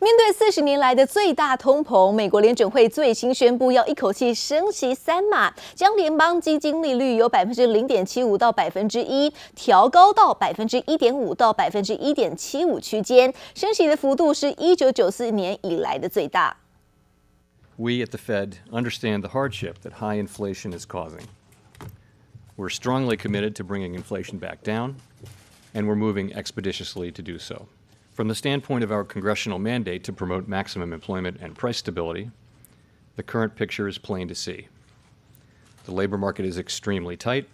面对四十年来的最大通膨，美国联准会最新宣布要一口气升息三码，将联邦基金利率由百分之零点七五到百分之一调高到百分之一点五到百分之一点七五区间，升息的幅度是一九九四年以来的最大。We at the Fed understand the hardship that high inflation is causing. We're strongly committed to bringing inflation back down, and we're moving expeditiously to do so. From the standpoint of our congressional mandate to promote maximum employment and price stability, the current picture is plain to see. The labor market is extremely tight,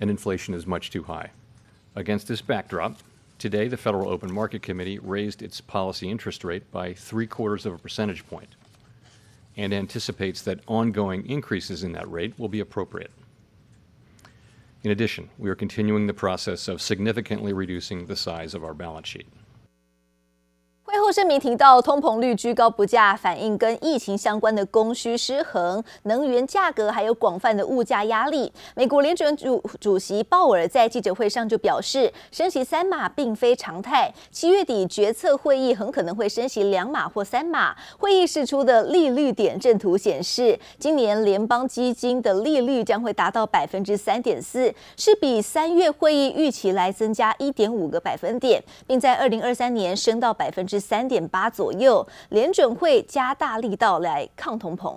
and inflation is much too high. Against this backdrop, today the Federal Open Market Committee raised its policy interest rate by three quarters of a percentage point and anticipates that ongoing increases in that rate will be appropriate. In addition, we are continuing the process of significantly reducing the size of our balance sheet. 声明提到，通膨率居高不下，反映跟疫情相关的供需失衡、能源价格还有广泛的物价压力。美国联准主主席鲍尔在记者会上就表示，升息三码并非常态，七月底决策会议很可能会升息两码或三码。会议释出的利率点阵图显示，今年联邦基金的利率将会达到百分之三点四，是比三月会议预期来增加一点五个百分点，并在二零二三年升到百分之。三三点八左右，联准会加大力道来抗通膨。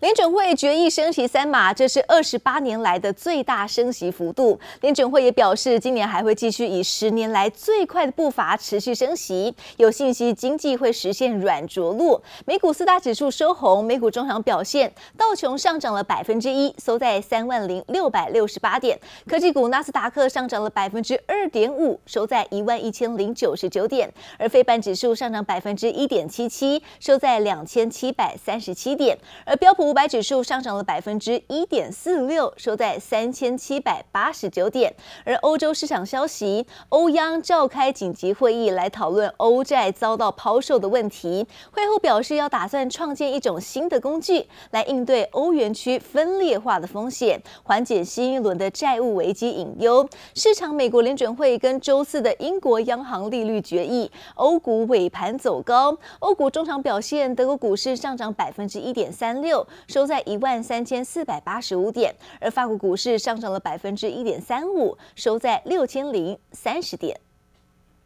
联准会决议升息三码，这是二十八年来的最大升息幅度。联准会也表示，今年还会继续以十年来最快的步伐持续升息，有信息经济会实现软着陆。美股四大指数收红，美股中场表现，道琼上涨了百分之一，收在三万零六百六十八点；科技股纳斯达克上涨了百分之二点五，收在一万一千零九十九点；而非半指数上涨百分之一点七七，收在两千七百三十七点；而标标普五百指数上涨了百分之一点四六，收在三千七百八十九点。而欧洲市场消息，欧央召开紧急会议来讨论欧债遭到抛售的问题。会后表示要打算创建一种新的工具，来应对欧元区分裂化的风险，缓解新一轮的债务危机隐忧。市场美国联准会跟周四的英国央行利率决议，欧股尾盘走高。欧股中场表现，德国股市上涨百分之一点三六。收在一万三千四百八十五点，而法国股市上涨了百分之一点三五，收在六千零三十点。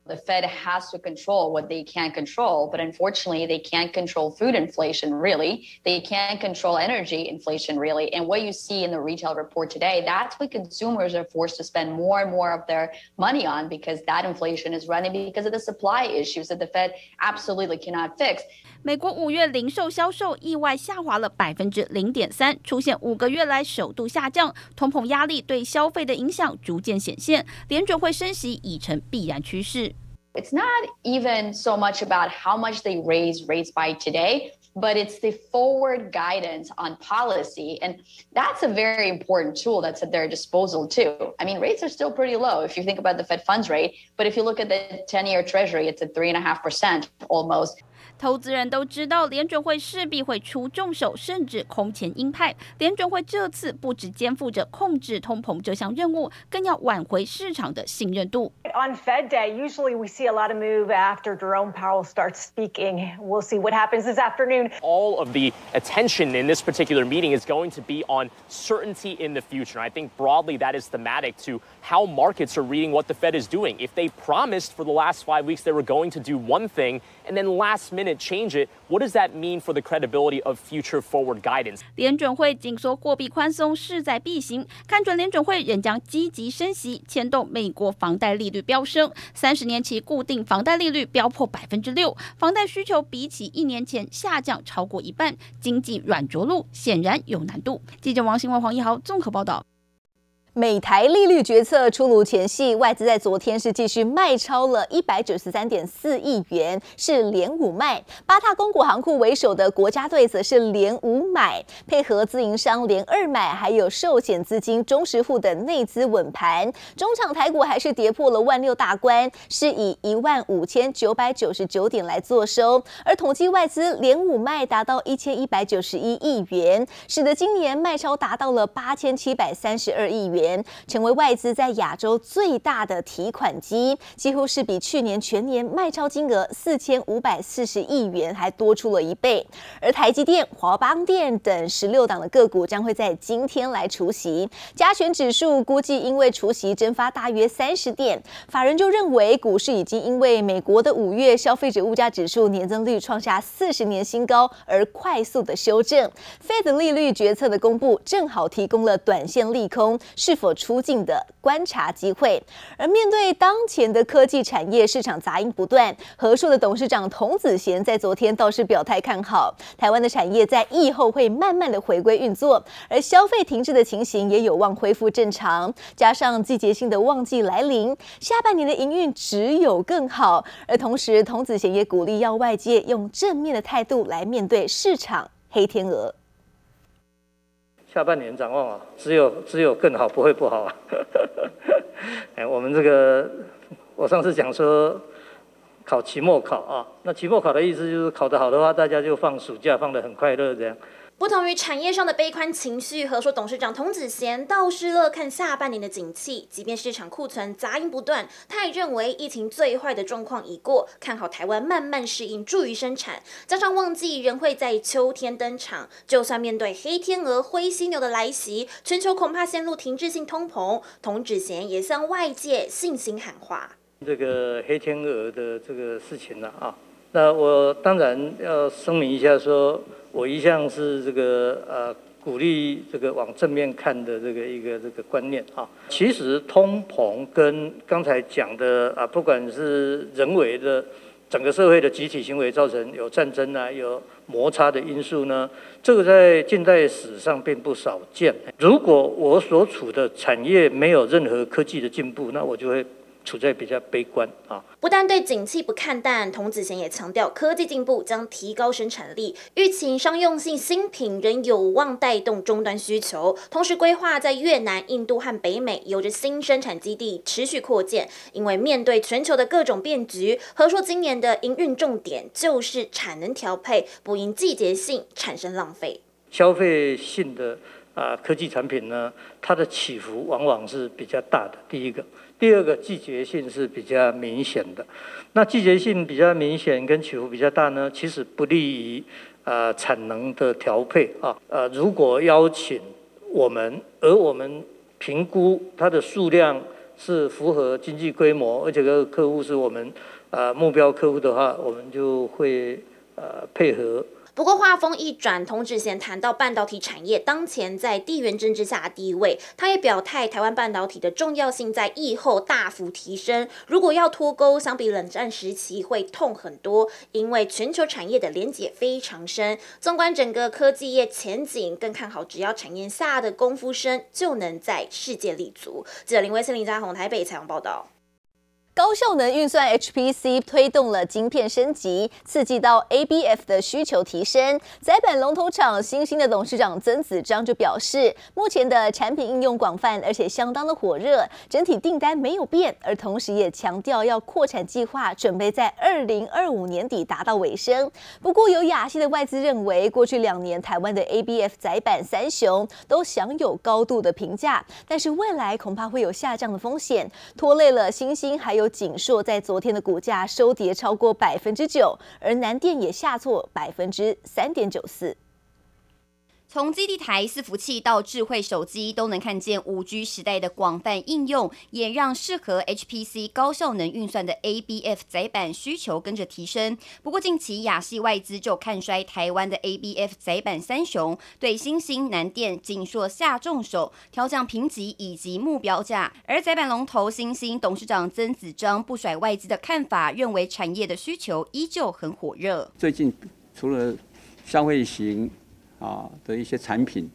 The Fed has to control what they can't control, but unfortunately, they can't control food inflation, really. They can't control energy inflation, really. And what you see in the retail report today, that's what consumers are forced to spend more and more of their money on because that inflation is running because of the supply issues that the Fed absolutely cannot fix. 美国五月零售销售意外下滑了百分之零点三，出现五个月来首度下降。通膨压力对消费的影响逐渐显现，联准会升息已成必然趋势。 It's not even so much about how much they raise rates by today, but it's the forward guidance on policy. And that's a very important tool that's at their disposal, too. I mean, rates are still pretty low if you think about the Fed funds rate, but if you look at the 10 year Treasury, it's at 3.5% almost. 投资人都知道，联准会势必会出重手，甚至空前鹰派。联准会这次不只肩负着控制通膨这项任务，更要挽回市场的信任度。On Fed Day, usually we see a lot of move after Jerome Powell starts speaking. We'll see what happens this afternoon. All of the attention in this particular meeting is going to be on certainty in the future. I think broadly that is thematic to how markets are reading what the Fed is doing. If they promised for the last five weeks they were going to do one thing, and then last minute change it, what does that mean for the credibility of future forward guidance? 联准会紧缩货币宽松势在必行，看准联准会仍将积极升息，牵动美国房贷利率飙升，三十年期固定房贷利率飙破百分之六，房贷需求比起一年前下降超过一半，经济软着陆显然有难度。记者王新文、黄一豪综合报道。美台利率决策出炉前夕，外资在昨天是继续卖超了一百九十三点四亿元，是连五卖。八大公股行库为首的国家队则是连五买，配合自营商连二买，还有寿险资金、中实户的内资稳盘。中场台股还是跌破了万六大关，是以一万五千九百九十九点来做收。而统计外资连五卖达到一千一百九十一亿元，使得今年卖超达到了八千七百三十二亿元。成为外资在亚洲最大的提款机，几乎是比去年全年卖超金额四千五百四十亿元还多出了一倍。而台积电、华邦电等十六档的个股将会在今天来除息，加权指数估计因为除息蒸发大约三十点，法人就认为股市已经因为美国的五月消费者物价指数年增率创下四十年新高而快速的修正。Fed 利率决策的公布，正好提供了短线利空是是否出境的观察机会。而面对当前的科技产业市场杂音不断，和硕的董事长童子贤在昨天倒是表态看好台湾的产业在疫后会慢慢的回归运作，而消费停滞的情形也有望恢复正常。加上季节性的旺季来临，下半年的营运只有更好。而同时，童子贤也鼓励要外界用正面的态度来面对市场黑天鹅。下半年展望啊，只有只有更好，不会不好啊。哎，我们这个，我上次讲说考期末考啊，那期末考的意思就是考得好的话，大家就放暑假，放得很快乐这样。不同于产业上的悲观情绪，和硕董事长童子贤倒是乐看下半年的景气。即便市场库存杂音不断，他也认为疫情最坏的状况已过，看好台湾慢慢适应，助于生产。加上旺季仍会在秋天登场，就算面对黑天鹅、灰犀牛的来袭，全球恐怕陷入停滞性通膨。童子贤也向外界信心喊话：这个黑天鹅的这个事情呢啊，那我当然要声明一下说。我一向是这个呃鼓励这个往正面看的这个一个这个观念啊。其实通膨跟刚才讲的啊，不管是人为的整个社会的集体行为造成有战争啊、有摩擦的因素呢，这个在近代史上并不少见。如果我所处的产业没有任何科技的进步，那我就会。处在比较悲观啊，不但对景气不看淡，童子贤也强调科技进步将提高生产力，预期商用性新品仍有望带动终端需求。同时规划在越南、印度和北美有着新生产基地持续扩建，因为面对全球的各种变局，和硕今年的营运重点就是产能调配，不因季节性产生浪费。消费性的啊科技产品呢，它的起伏往往是比较大的。第一个。第二个季节性是比较明显的，那季节性比较明显跟起伏比较大呢，其实不利于呃产能的调配啊。呃，如果邀请我们，而我们评估它的数量是符合经济规模，而且这个客户是我们呃目标客户的话，我们就会呃配合。不过话锋一转，童志贤谈到半导体产业当前在地缘政治下的地位，他也表态台湾半导体的重要性在疫后大幅提升。如果要脱钩，相比冷战时期会痛很多，因为全球产业的连结非常深。纵观整个科技业前景，更看好只要产业下的功夫深，就能在世界立足。记者林威森、林家宏台北采访报道。高效能运算 HPC 推动了晶片升级，刺激到 ABF 的需求提升。载板龙头厂欣兴的董事长曾子章就表示，目前的产品应用广泛，而且相当的火热，整体订单没有变。而同时也强调要扩产计划，准备在二零二五年底达到尾声。不过，有亚系的外资认为，过去两年台湾的 ABF 载板三雄都享有高度的评价，但是未来恐怕会有下降的风险，拖累了欣兴还有。有锦硕在昨天的股价收跌超过百分之九，而南电也下挫百分之三点九四。从基地台伺服器到智慧手机，都能看见五 G 时代的广泛应用，也让适合 HPC 高效能运算的 ABF 载板需求跟着提升。不过近期亚系外资就看衰台湾的 ABF 载板三雄，对新兴、南电、景硕下重手，调降评级以及目标价。而载板龙头新兴董事长曾子章不甩外资的看法，认为产业的需求依旧很火热。最近除了消费型。啊的一些产品，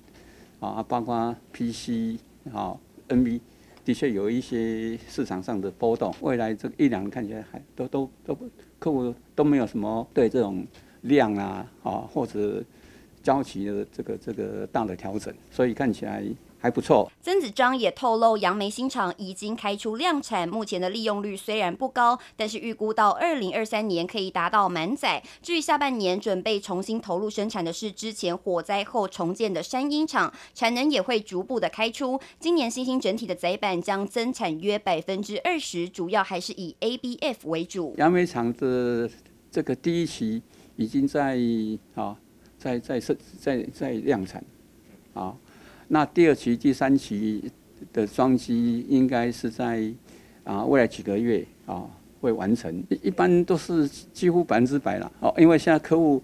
啊，包括 PC 啊，NB，的确有一些市场上的波动。未来这一两年看起来还都都都客户都没有什么对这种量啊啊或者交期的这个这个大的调整，所以看起来还不错。曾子章也透露，杨梅新厂已经开出量产，目前的利用率虽然不高，但是预估到二零二三年可以达到满载。至于下半年准备重新投入生产的是之前火灾后重建的山鹰厂，产能也会逐步的开出。今年新兴整体的载板将增产约百分之二十，主要还是以 ABF 为主。杨梅厂的这个第一期已经在啊，在在在在在量产啊。那第二期、第三期的装机应该是在啊未来几个月啊会完成，一般都是几乎百分之百了哦，因为现在客户。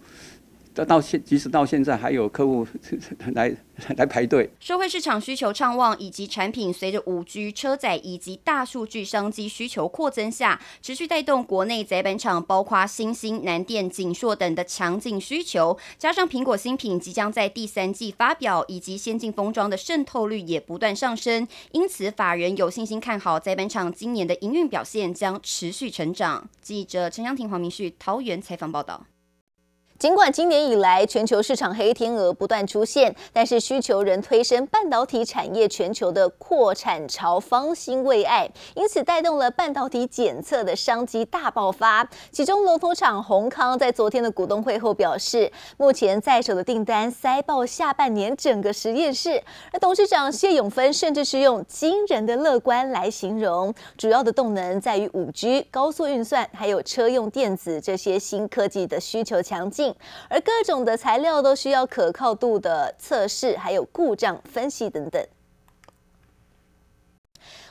到到现，即使到现在还有客户 来来排队。社会市场需求畅旺，以及产品随着五 G 车载以及大数据商机需求扩增下，持续带动国内载板厂，包括欣兴、南电、景硕等的强劲需求。加上苹果新品即将在第三季发表，以及先进封装的渗透率也不断上升，因此法人有信心看好载板厂今年的营运表现将持续成长。记者陈湘婷、黄明旭桃园采访报道。尽管今年以来全球市场黑天鹅不断出现，但是需求仍推升半导体产业全球的扩产潮方兴未艾，因此带动了半导体检测的商机大爆发。其中龙头厂宏康在昨天的股东会后表示，目前在手的订单塞爆下半年整个实验室。而董事长谢永芬甚至是用惊人的乐观来形容，主要的动能在于五 G、高速运算，还有车用电子这些新科技的需求强劲。而各种的材料都需要可靠度的测试，还有故障分析等等。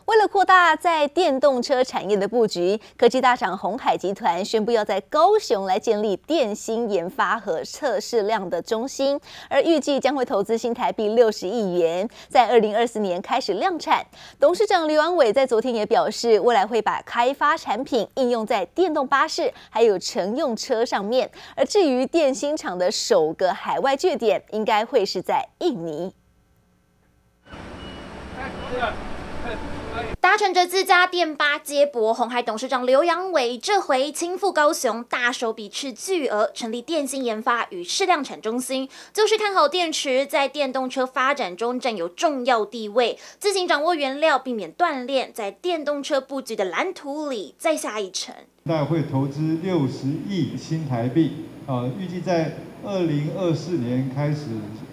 为了扩大在电动车产业的布局，科技大厂鸿海集团宣布要在高雄来建立电芯研发和测试量的中心，而预计将会投资新台币六十亿元，在二零二四年开始量产。董事长刘安伟在昨天也表示，未来会把开发产品应用在电动巴士还有乘用车上面。而至于电芯厂的首个海外据点，应该会是在印尼。搭乘着自家电巴接驳，红海董事长刘扬伟这回亲赴高雄，大手笔斥巨额成立电芯研发与试量产中心，就是看好电池在电动车发展中占有重要地位，自行掌握原料，避免断链，在电动车布局的蓝图里再下一城。大概会投资六十亿新台币，啊，预计在二零二四年开始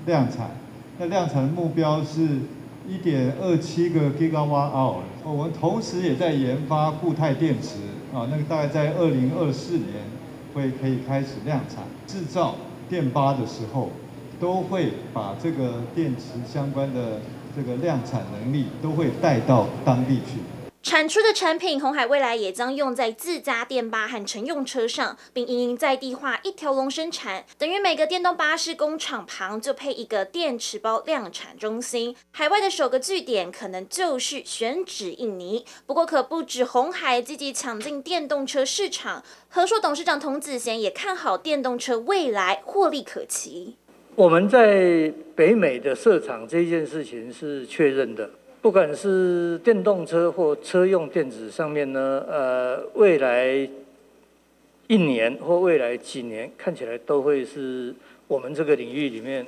量产，那量产的目标是。一点二七个 gigawatt hour，我们同时也在研发固态电池啊，那个大概在二零二四年会可以开始量产。制造电巴的时候，都会把这个电池相关的这个量产能力都会带到当地去。产出的产品，红海未来也将用在自家电巴和乘用车上，并因应在地化一条龙生产，等于每个电动巴士工厂旁就配一个电池包量产中心。海外的首个据点可能就是选址印尼。不过，可不止红海积极抢进电动车市场，和硕董事长童子贤也看好电动车未来获利可期。我们在北美的设厂这件事情是确认的。不管是电动车或车用电子上面呢，呃，未来一年或未来几年看起来都会是我们这个领域里面。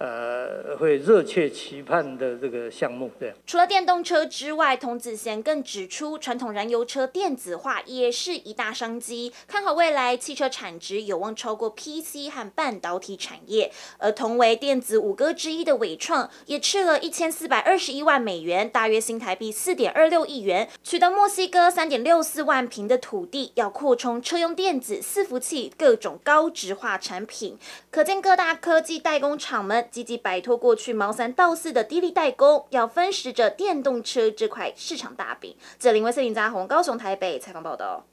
呃，会热切期盼的这个项目，对。除了电动车之外，童子贤更指出，传统燃油车电子化也是一大商机，看好未来汽车产值有望超过 PC 和半导体产业。而同为电子五哥之一的伟创，也斥了一千四百二十一万美元，大约新台币四点二六亿元，取得墨西哥三点六四万坪的土地，要扩充车用电子、伺服器各种高值化产品。可见各大科技代工厂们。积极摆脱过去毛三到四的低利代工，要分食着电动车这块市场大饼。这林威森林扎宏高雄台北采访报道。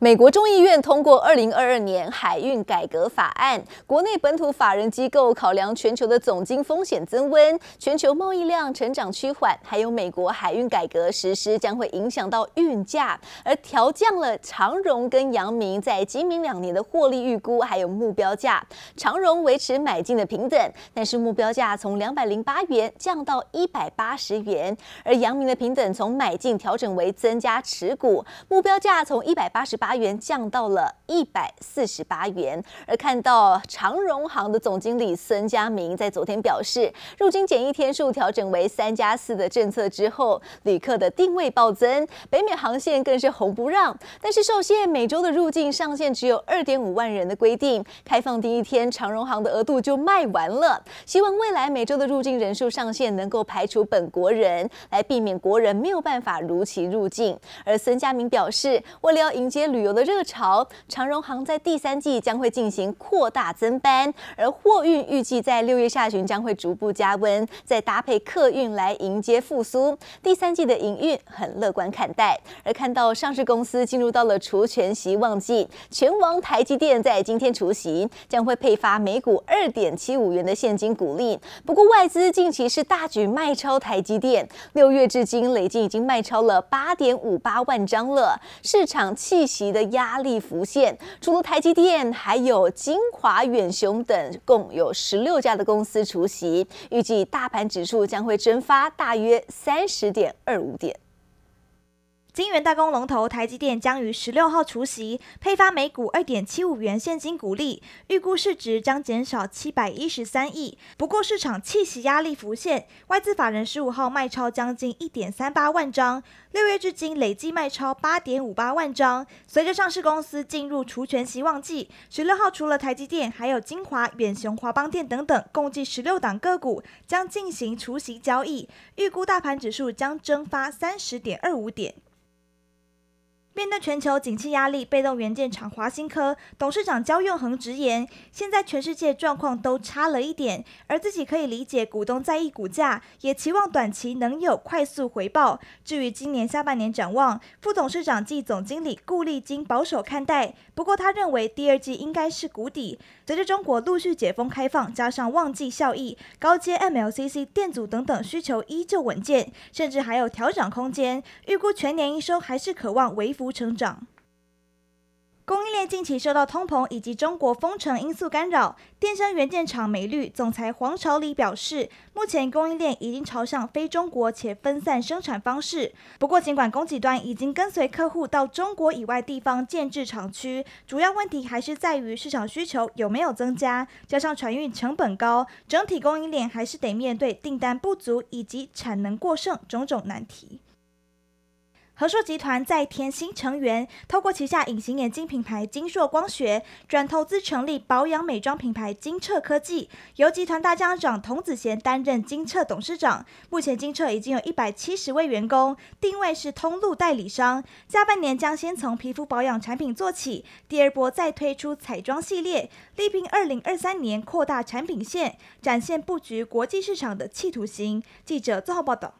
美国众议院通过二零二二年海运改革法案，国内本土法人机构考量全球的总经风险增温、全球贸易量成长趋缓，还有美国海运改革实施将会影响到运价，而调降了长荣跟阳明在今明两年的获利预估，还有目标价。长荣维持买进的平等，但是目标价从两百零八元降到一百八十元，而阳明的平等从买进调整为增加持股，目标价从一百八十八。元降到了一百四十八元。而看到长荣航的总经理孙家明在昨天表示，入境检疫天数调整为三加四的政策之后，旅客的定位暴增，北美航线更是红不让。但是受限每周的入境上限只有二点五万人的规定，开放第一天长荣航的额度就卖完了。希望未来每周的入境人数上限能够排除本国人，来避免国人没有办法如期入境。而孙家明表示，为了要迎接旅游的热潮，长荣航在第三季将会进行扩大增班，而货运预计在六月下旬将会逐步加温，再搭配客运来迎接复苏。第三季的营运很乐观看待。而看到上市公司进入到了除权息旺季，全王台积电在今天除息，将会配发每股二点七五元的现金股利。不过外资近期是大举卖超台积电，六月至今累计已经卖超了八点五八万张了，市场气息的压力浮现。除了台积电，还有金华、远雄等，共有十六家的公司出席，预计大盘指数将会蒸发大约三十点二五点。晶圆代工龙头台积电将于十六号除息，配发每股二点七五元现金股利，预估市值将减少七百一十三亿。不过市场弃息压力浮现，外资法人十五号卖超将近一点三八万张，六月至今累计卖超八点五八万张。随着上市公司进入除权息旺季，十六号除了台积电，还有晶华、远雄、华邦电等等，共计十六档个股将进行除息交易，预估大盘指数将蒸发三十点二五点。面对全球景气压力，被动元件厂华新科董事长焦永恒直言，现在全世界状况都差了一点，而自己可以理解股东在意股价，也期望短期能有快速回报。至于今年下半年展望，副董事长暨总经理顾立金保守看待，不过他认为第二季应该是谷底。随着中国陆续解封开放，加上旺季效益，高阶 MLCC 电阻等等需求依旧稳健，甚至还有调整空间。预估全年营收还是渴望微幅成长。供应链近期受到通膨以及中国封城因素干扰，电声元件厂美律总裁黄朝礼表示，目前供应链已经朝向非中国且分散生产方式。不过，尽管供给端已经跟随客户到中国以外地方建置厂区，主要问题还是在于市场需求有没有增加，加上船运成本高，整体供应链还是得面对订单不足以及产能过剩种种难题。和硕集团再添新成员，透过旗下隐形眼镜品牌金硕光学，转投资成立保养美妆品牌金澈科技，由集团大家长童子贤担任金澈董事长。目前金澈已经有一百七十位员工，定位是通路代理商。下半年将先从皮肤保养产品做起，第二波再推出彩妆系列，力拼二零二三年扩大产品线，展现布局国际市场的企图心。记者做好报道。